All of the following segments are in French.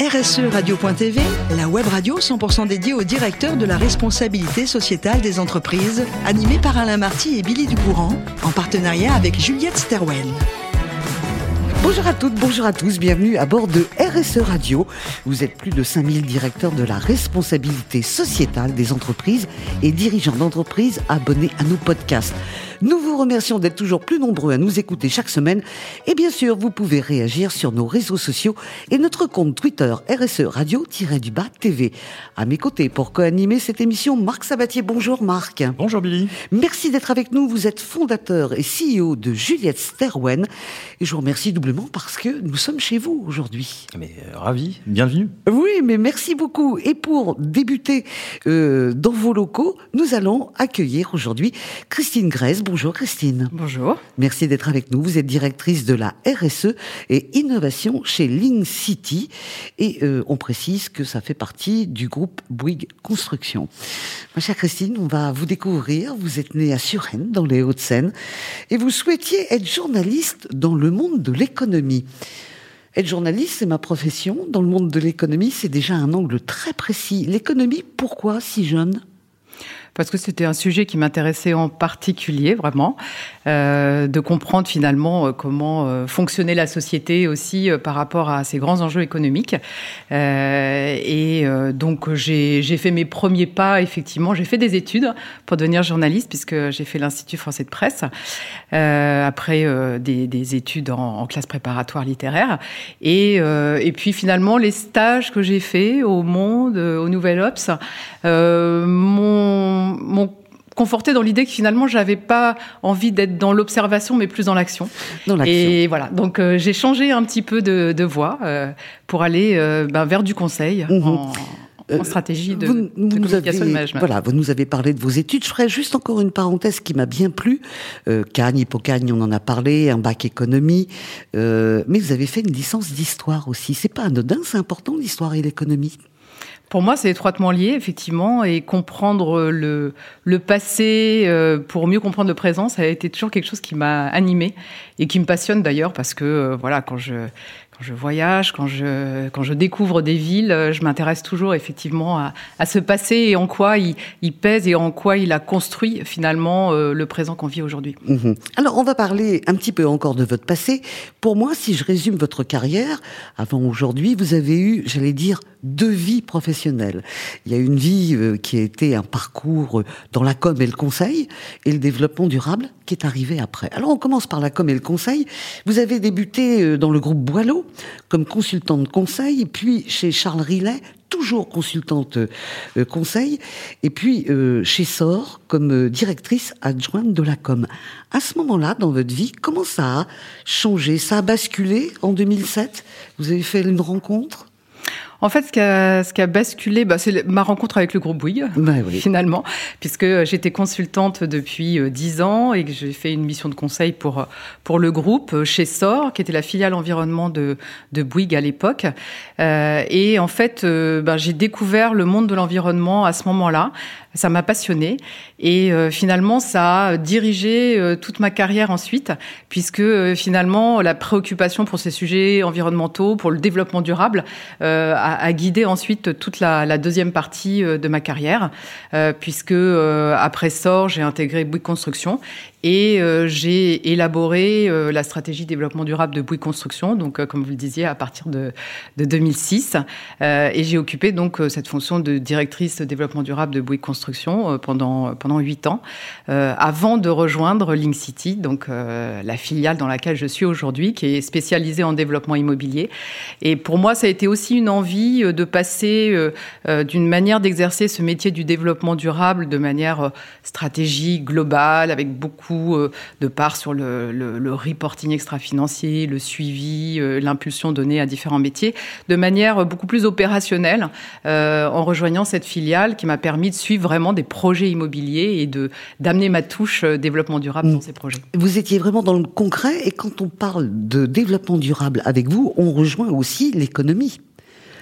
RSE Radio.tv, la web radio 100% dédiée au directeur de la responsabilité sociétale des entreprises, animée par Alain Marty et Billy Ducourant, en partenariat avec Juliette Sterwen. Bonjour à toutes, bonjour à tous, bienvenue à bord de RSE Radio. Vous êtes plus de 5000 directeurs de la responsabilité sociétale des entreprises et dirigeants d'entreprises abonnés à nos podcasts. Nous vous remercions d'être toujours plus nombreux à nous écouter chaque semaine. Et bien sûr, vous pouvez réagir sur nos réseaux sociaux et notre compte Twitter RSE Radio-du-Bas TV. À mes côtés, pour co-animer cette émission, Marc Sabatier. Bonjour Marc. Bonjour Billy. Merci d'être avec nous. Vous êtes fondateur et CEO de Juliette Sterwen. Et je vous remercie doublement parce que nous sommes chez vous aujourd'hui. Mais euh, ravi, bienvenue. Oui, mais merci beaucoup. Et pour débuter euh, dans vos locaux, nous allons accueillir aujourd'hui Christine Grèze. Bonjour Christine. Bonjour. Merci d'être avec nous. Vous êtes directrice de la RSE et innovation chez Link City. Et euh, on précise que ça fait partie du groupe Bouygues Construction. Ma chère Christine, on va vous découvrir. Vous êtes née à Suresnes, dans les Hauts-de-Seine. Et vous souhaitiez être journaliste dans le monde de l'économie. Être journaliste, c'est ma profession. Dans le monde de l'économie, c'est déjà un angle très précis. L'économie, pourquoi si jeune? Parce que c'était un sujet qui m'intéressait en particulier, vraiment, euh, de comprendre finalement euh, comment euh, fonctionnait la société aussi euh, par rapport à ces grands enjeux économiques. Euh, et donc j'ai fait mes premiers pas, effectivement, j'ai fait des études pour devenir journaliste, puisque j'ai fait l'Institut français de presse, après des, des, études en, en, classe préparatoire littéraire. Et, et puis finalement, les stages que j'ai faits au Monde, au Nouvel Ops, mon m'ont conforté dans l'idée que finalement j'avais pas envie d'être dans l'observation mais plus dans l'action. Et voilà, donc euh, j'ai changé un petit peu de, de voie euh, pour aller euh, ben, vers du conseil. Mhm. En, en stratégie de, vous, de communication avez, de management. Voilà, vous nous avez parlé de vos études. Je ferai juste encore une parenthèse qui m'a bien plu. Euh, Cagne, Hippocagne, on en a parlé, un bac économie. Euh, mais vous avez fait une licence d'histoire aussi. C'est pas anodin, c'est important l'histoire et l'économie? Pour moi, c'est étroitement lié, effectivement, et comprendre le, le passé euh, pour mieux comprendre le présent, ça a été toujours quelque chose qui m'a animé et qui me passionne d'ailleurs, parce que, euh, voilà, quand je, quand je voyage, quand je, quand je découvre des villes, euh, je m'intéresse toujours effectivement à, à, ce passé et en quoi il, il, pèse et en quoi il a construit finalement euh, le présent qu'on vit aujourd'hui. Mmh. Alors on va parler un petit peu encore de votre passé. Pour moi, si je résume votre carrière, avant aujourd'hui, vous avez eu, j'allais dire, deux vies professionnelles. Il y a une vie euh, qui a été un parcours dans la com et le conseil, et le développement durable qui est arrivé après. Alors on commence par la com et le conseil. Vous avez débuté dans le groupe Boileau, comme consultante conseil, puis chez Charles Rillet, toujours consultante euh, conseil, et puis euh, chez SOR comme euh, directrice adjointe de la com. À ce moment-là, dans votre vie, comment ça a changé? Ça a basculé en 2007 Vous avez fait une rencontre? En fait, ce qui a, ce qui a basculé, bah, c'est ma rencontre avec le groupe Bouygues, bah, oui. finalement, puisque j'étais consultante depuis euh, dix ans et que j'ai fait une mission de conseil pour, pour le groupe euh, chez SOR, qui était la filiale environnement de, de Bouygues à l'époque. Euh, et en fait, euh, bah, j'ai découvert le monde de l'environnement à ce moment-là. Ça m'a passionné et euh, finalement ça a dirigé euh, toute ma carrière ensuite, puisque euh, finalement la préoccupation pour ces sujets environnementaux, pour le développement durable, a, a, guidé ensuite toute la, deuxième partie de ma carrière, puisque après SOR j'ai intégré Bouygues Construction et euh, j'ai élaboré euh, la stratégie développement durable de Bouygues Construction, donc euh, comme vous le disiez, à partir de, de 2006. et j'ai occupé donc cette fonction de directrice développement durable de Bouygues Construction pendant pendant huit ans, avant de rejoindre Link City, donc la filiale dans laquelle je suis aujourd'hui, qui est spécialisée en développement immobilier. Et pour moi, ça a été aussi une envie de passer d'une manière d'exercer ce métier du développement durable de manière stratégique, globale, avec beaucoup beaucoup euh, de part sur le, le, le reporting extra-financier, le suivi, euh, l'impulsion donnée à différents métiers, de manière beaucoup plus opérationnelle, euh, en rejoignant cette filiale qui m'a permis de suivre vraiment des projets immobiliers et de d'amener ma touche développement durable dans ces projets. Vous étiez vraiment dans le concret et quand on parle de développement durable avec vous, on rejoint aussi l'économie.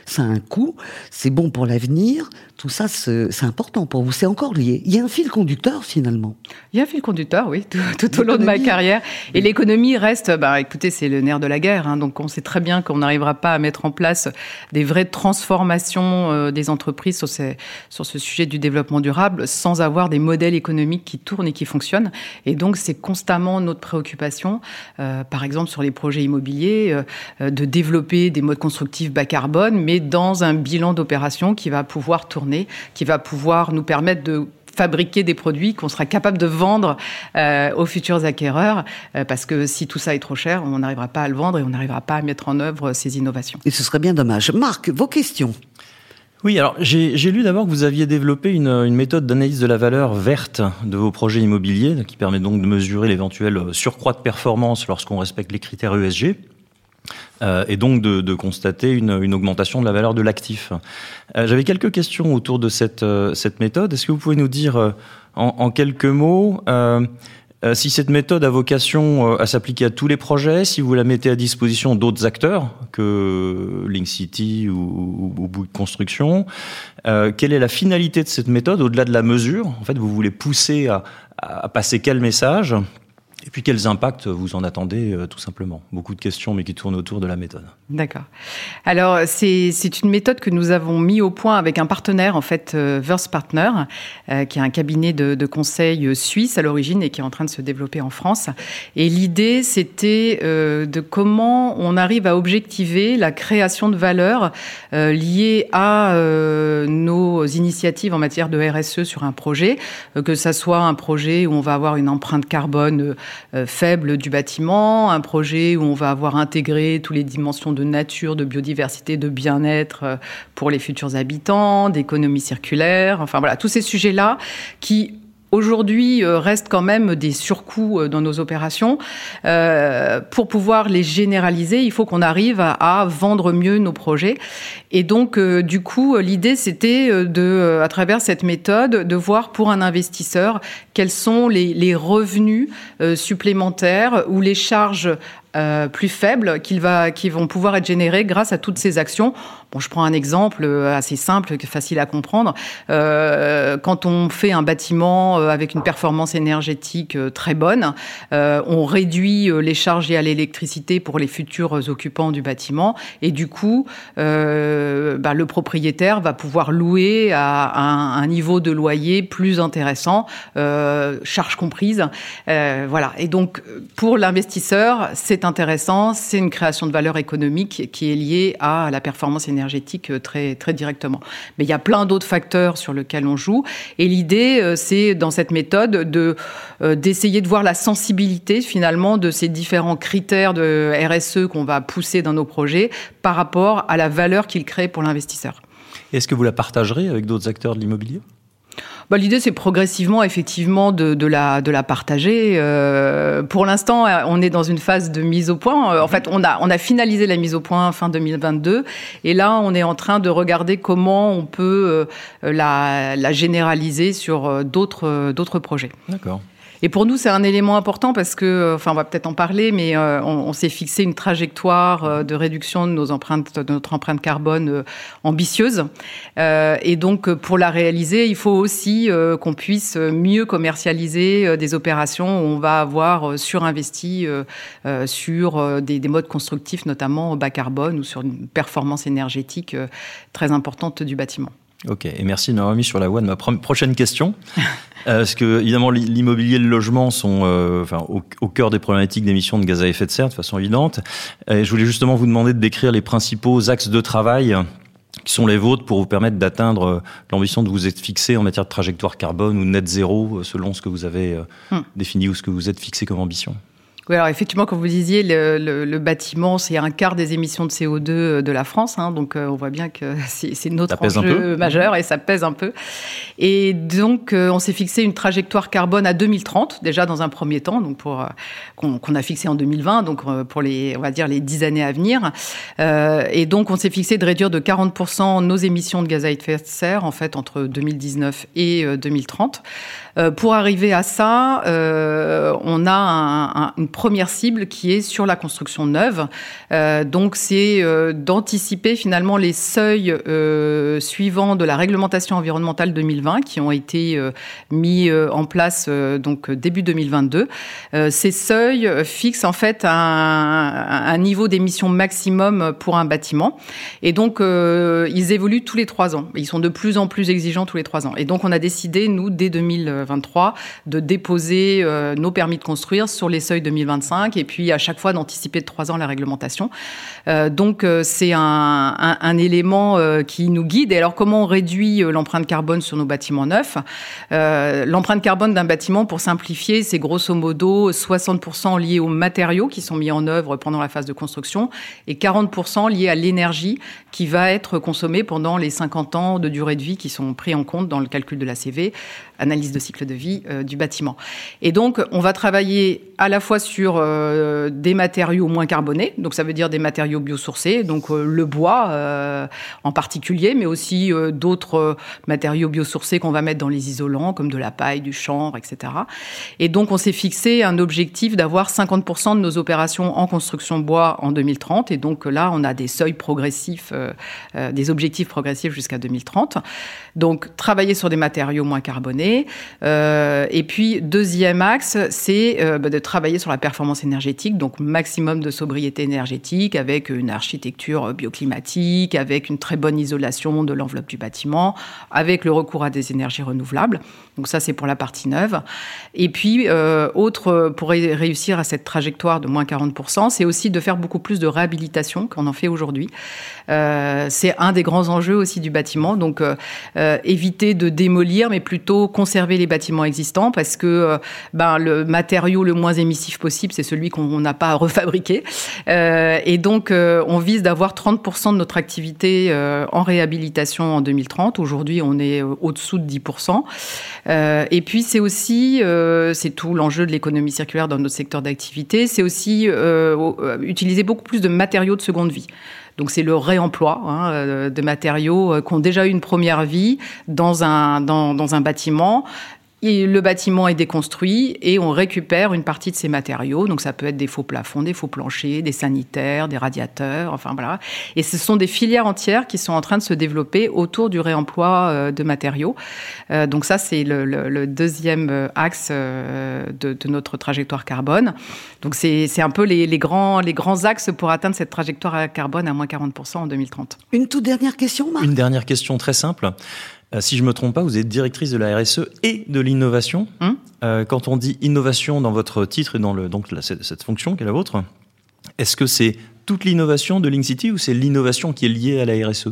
Ça a un coût, c'est bon pour l'avenir, tout ça, c'est important pour vous. C'est encore lié. Il y a un fil conducteur finalement. Il y a un fil conducteur, oui, tout, au long de ma carrière. Et l'économie reste, bah, écoutez, c'est le nerf de la guerre. Hein. donc on sait très bien qu'on n'arrivera pas à mettre en place des vraies transformations euh, des entreprises sur, sur ce sujet du développement durable sans avoir des modèles économiques qui tournent et qui fonctionnent. Et donc c'est constamment notre préoccupation, euh, par exemple sur les projets immobiliers, euh, de développer des modes constructifs bas carbone, mais dans un bilan d'opération qui va pouvoir tourner qui va pouvoir nous permettre de fabriquer des produits qu'on sera capable de vendre euh, aux futurs acquéreurs, euh, parce que si tout ça est trop cher, on n'arrivera pas à le vendre et on n'arrivera pas à mettre en œuvre ces innovations. Et ce serait bien dommage. Marc, vos questions oui, alors j'ai lu d'abord que vous aviez développé une, une méthode d'analyse de la valeur verte de vos projets immobiliers, qui permet donc de mesurer l'éventuel surcroît de performance lorsqu'on respecte les critères ESG. Euh, et donc de, constater une, augmentation de la valeur de l'actif. Euh, j'avais quelques questions autour de cette, euh, cette méthode. Est-ce que vous pouvez nous dire en, quelques mots si cette méthode a vocation à s'appliquer à tous les projets, si vous la mettez à disposition d'autres acteurs que Link City ou, ou, Construction, quelle est la finalité de cette méthode au-delà de la mesure? En fait, vous voulez pousser à passer quel message? Et puis quels impacts vous en attendez euh, tout simplement? Beaucoup de questions mais qui tournent autour de la méthode. D'accord. Alors c'est une méthode que nous avons mis au point avec un partenaire en fait euh, Verse Partner euh, qui est un cabinet de, conseil suisse à l'origine et qui est en train de se développer en France. Et l'idée c'était de comment on arrive à objectiver la création de valeur liée à nos initiatives en matière de RSE sur un projet, que ça soit un projet où on va avoir une empreinte carbone euh, faible du bâtiment, un projet où on va avoir intégré toutes les dimensions de nature, de biodiversité, de bien-être euh, pour les futurs habitants, d'économie circulaire, enfin voilà, tous ces sujets-là qui aujourd'hui euh, restent quand même des surcoûts dans nos opérations. pour pouvoir les généraliser, il faut qu'on arrive à, vendre mieux nos projets. Et donc, du coup, l'idée, c'était de, à travers cette méthode, de voir pour un investisseur quels sont les, revenus euh, supplémentaires ou les charges euh, plus faibles qu'ils va, qui vont pouvoir être générées grâce à toutes ces actions. Bon, je prends un exemple euh, assez simple, facile à comprendre. Euh, quand on fait un bâtiment avec une performance énergétique très bonne, on réduit les charges liées à l'électricité pour les futurs occupants du bâtiment, et du coup, bah, le propriétaire va pouvoir louer à un, un niveau de loyer plus intéressant. Euh, charges comprises. Euh, voilà. Et donc, pour l'investisseur, c'est intéressant. C'est une création de valeur économique qui est liée à la performance énergétique euh, très, très directement. Mais il y a plein d'autres facteurs sur lesquels on joue. Et l'idée, c'est dans cette méthode de d'essayer de voir la sensibilité finalement de ces différents critères de RSE qu'on va pousser dans nos projets par rapport à la valeur qu'ils créent pour l'investisseur. Est-ce que vous la partagerez avec d'autres acteurs de l'immobilier? Bah, L'idée, c'est progressivement, effectivement, de, de, la, de la partager. Euh, pour l'instant, on est dans une phase de mise au point. En fait, on a, on a finalisé la mise au point fin 2022. Et là, on est en train de regarder comment on peut euh, la, la généraliser sur euh, d'autres d'autres projets. D'accord. Et pour nous, c'est un élément important parce que, euh, enfin, on va peut-être en parler, mais euh, on, s'est fixé une trajectoire euh, de réduction de nos empreintes, de notre empreinte carbone ambitieuse. et donc, pour la réaliser, il faut aussi qu'on puisse mieux commercialiser des opérations où on va avoir surinvesti sur des, des, modes constructifs, notamment bas carbone ou sur une performance énergétique très importante du bâtiment. Ok, et merci de m'avoir mis sur la voie de ma prochaine question. Euh, parce que, évidemment, l'immobilier et le logement sont euh, enfin, au, cœur des problématiques d'émissions de gaz à effet de serre de façon évidente. Et je voulais justement vous demander de décrire les principaux axes de travail qui sont les vôtres pour vous permettre d'atteindre euh, l'ambition de vous être fixé en matière de trajectoire carbone ou net zéro selon ce que vous avez hmm. défini ou ce que vous êtes fixé comme ambition oui, alors effectivement, comme vous disiez, le, le, bâtiment, c'est un quart des émissions de CO2 euh, de la France. Hein, donc, euh, on voit bien que c'est notre enjeu majeur et ça pèse un peu. Et donc, euh, on s'est fixé une trajectoire carbone à 2030, déjà dans un premier temps, donc pour qu'on a fixé en 2020, donc pour les, on va dire les dix années à venir. et donc, on s'est fixé de réduire de 40% nos émissions de gaz à effet de serre, en fait, entre 2019 et 2030. pour arriver à ça, on a un, un, une première cible qui est sur la construction neuve. donc c'est d'anticiper finalement les seuils suivants de la réglementation environnementale 2020 qui ont été mis en place donc début 2022. ces seuils fixent en fait un, un niveau d'émission maximum pour un bâtiment et donc ils évoluent tous les trois ans. Ils sont de plus en plus exigeants tous les trois ans. Et donc on a décidé nous dès 2023 de déposer euh, nos permis de construire sur les seuils 2025 et puis à chaque fois d'anticiper de trois ans la réglementation. Euh, donc euh, c'est un, élément qui nous guide. Et alors comment on réduit l'empreinte carbone sur nos bâtiments neufs? L'empreinte carbone d'un bâtiment, pour simplifier, c'est grosso modo 60% lié aux matériaux qui sont mis en œuvre pendant la phase de construction et 40% lié à l'énergie qui va être consommée pendant les 50 ans de durée de vie qui sont pris en compte dans le calcul de la CV, analyse de cycle de vie du bâtiment. Et donc, on va travailler à la fois sur euh, des matériaux moins carbonés, donc ça veut dire des matériaux biosourcés, donc euh, le bois euh, en particulier, mais aussi d'autres matériaux biosourcés qu'on va mettre dans les isolants, comme de la paille, du chanvre, etc. Et donc, on s'est fixé un objectif d'avoir 50% de nos opérations en construction bois en 2030. Et donc là, on a des seuils progressifs, des objectifs progressifs jusqu'à 2030. Donc, travailler sur des matériaux moins carbonés. et puis, deuxième axe, c'est bah, de travailler sur la performance énergétique, donc maximum de sobriété énergétique avec une architecture bioclimatique, avec une très bonne isolation de l'enveloppe du bâtiment, avec le recours à des énergies renouvelables. Donc ça, c'est pour la partie neuve. Et puis, euh, autre, pour réussir à cette trajectoire de moins 40%, c'est aussi de faire beaucoup plus de réhabilitation qu'on en fait aujourd'hui. Euh, c'est un des grands enjeux aussi du bâtiment. Donc, euh, euh éviter de démolir, mais plutôt conserver les bâtiments existants parce que euh, ben, le matériau le moins émissif possible, c'est celui qu'on n'a pas à refabriquer. Euh, et donc, on vise d'avoir 30% de notre activité en réhabilitation en 2030. Aujourd'hui, on est au-dessous de 10%. Euh, et puis c'est aussi, euh, c'est tout l'enjeu de l'économie circulaire dans notre secteur d'activité, c'est aussi euh, utiliser beaucoup plus de matériaux de seconde vie. Donc c'est le réemploi hein, de matériaux qui ont déjà eu une première vie dans un bâtiment le bâtiment est déconstruit et on récupère une partie de ces matériaux. Donc ça peut être des faux plafonds, des faux planchers, des sanitaires, des radiateurs, enfin voilà. Et ce sont des filières entières qui sont en train de se développer autour du réemploi euh, de matériaux. Euh, donc ça, c'est le, deuxième euh, axe de, notre trajectoire carbone. Donc c'est un peu les, grands, les grands axes pour atteindre cette trajectoire carbone à moins 40% en 2030. Une toute dernière question, Marc? Une dernière question très simple. Euh, si je me trompe pas, vous êtes directrice de la RSE et de l'innovation. Hum euh, quand on dit innovation dans votre titre et dans le, donc cette, cette fonction qui est la vôtre, est-ce que c'est toute l'innovation de Link City ou c'est l'innovation qui est liée à la RSE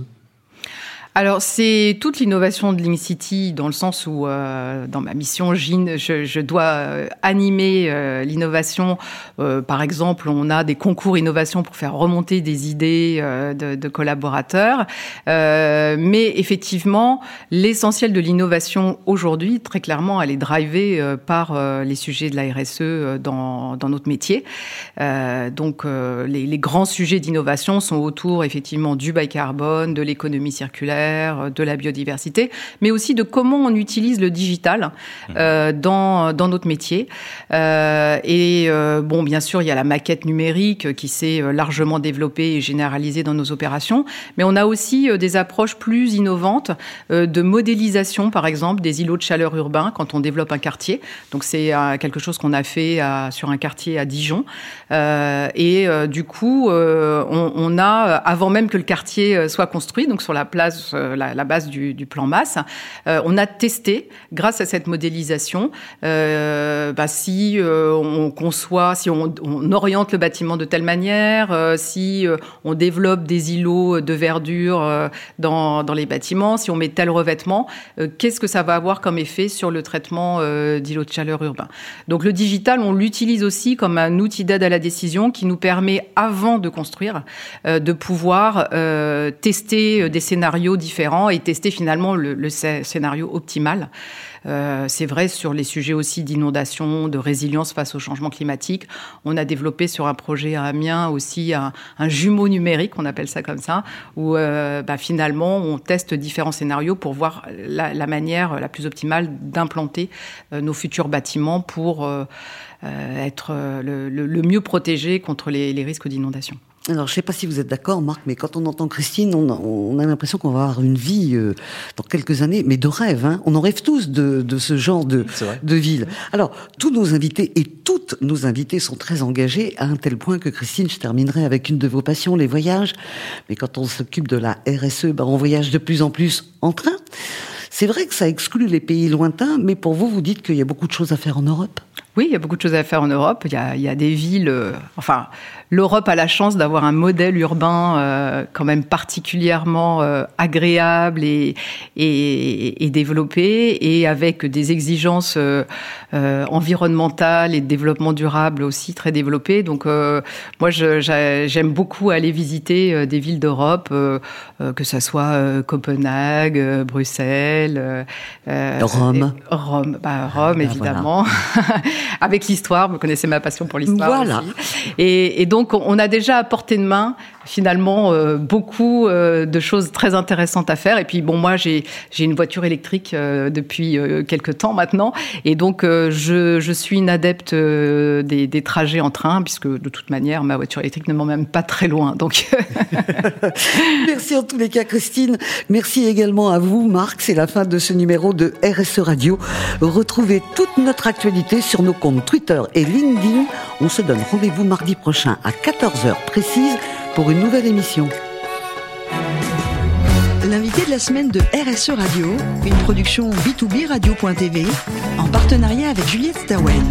alors, c'est toute l'innovation de City dans le sens où, euh, dans ma mission, je, je dois euh, animer euh, l'innovation. par exemple, on a des concours innovation pour faire remonter des idées de, de, collaborateurs. mais effectivement, l'essentiel de l'innovation aujourd'hui, très clairement, elle est drivée par les sujets de la RSE dans, dans notre métier. donc, les, les grands sujets d'innovation sont autour, effectivement, du bas carbone, de l'économie circulaire, euh, de la biodiversité, mais aussi de comment on utilise le digital euh, dans, dans notre métier. Euh, et bon, bien sûr, il y a la maquette numérique qui s'est largement développée et généralisée dans nos opérations, mais on a aussi des approches plus innovantes de modélisation, par exemple, des îlots de chaleur urbains quand on développe un quartier. Donc c'est quelque chose qu'on a fait sur un quartier à Dijon. et du coup, on, on, a, avant même que le quartier soit construit, donc sur la place euh, la, base du, plan masse. Euh, on a testé, grâce à cette modélisation, euh, bah, si on conçoit, si on, oriente le bâtiment de telle manière, si on développe des îlots de verdure dans, les bâtiments, si on met tel revêtement, qu'est-ce que ça va avoir comme effet sur le traitement d'îlots de chaleur urbain? Donc le digital, on l'utilise aussi comme un outil d'aide à la décision qui nous permet, avant de construire, de pouvoir tester des scénarios différents et tester finalement le, scénario optimal. Euh, c'est vrai sur les sujets aussi d'inondation, de résilience face au changement climatique. On a développé sur un projet à Amiens aussi un, jumeau numérique, on appelle ça comme ça, où euh, bah, finalement on teste différents scénarios pour voir la, manière la plus optimale d'implanter euh, nos futurs bâtiments pour être le, mieux protégés contre les risques d'inondation. Alors, je ne sais pas si vous êtes d'accord, Marc, mais quand on entend Christine, on a, l'impression qu'on va avoir une vie euh, dans quelques années, mais de rêve. Hein on en rêve tous de, de ce genre de, de ville. Alors, tous nos invités et toutes nos invités sont très engagés à un tel point que Christine, je terminerai avec une de vos passions, les voyages. Mais quand on s'occupe de la RSE, ben, on voyage de plus en plus en train. C'est vrai que ça exclut les pays lointains, mais pour vous, vous dites qu'il y a beaucoup de choses à faire en Europe oui, il y a beaucoup de choses à faire en Europe. Il y a, il y a des villes. Euh, enfin, l'Europe a la chance d'avoir un modèle urbain euh, quand même particulièrement euh, agréable et, et, et, développé, et avec des exigences environnementales et de développement durable aussi très développées. Donc, moi, j'aime beaucoup aller visiter des villes d'Europe, que ce soit Copenhague, Bruxelles, Rome. Rome, bah, Rome ah, évidemment. avec l'histoire. Vous connaissez ma passion pour l'histoire. Voilà. Et, et, donc, on a déjà à portée de main finalement euh, beaucoup euh, de choses très intéressantes à faire. Et puis bon, moi j'ai j'ai une voiture électrique euh, depuis quelques temps maintenant, et donc je, je suis une adepte des, des, trajets en train, puisque de toute manière ma voiture électrique ne m'emmène pas très loin. Donc merci en tous les cas, Christine. Merci également à vous, Marc. C'est la fin de ce numéro de RSE Radio. Retrouvez toute notre actualité sur nos comptes Twitter et LinkedIn. On se donne rendez-vous mardi prochain à 14h précise pour une nouvelle émission. L'invité de la semaine de RSE Radio, une production B2B Radio.tv en partenariat avec Juliette Stawen.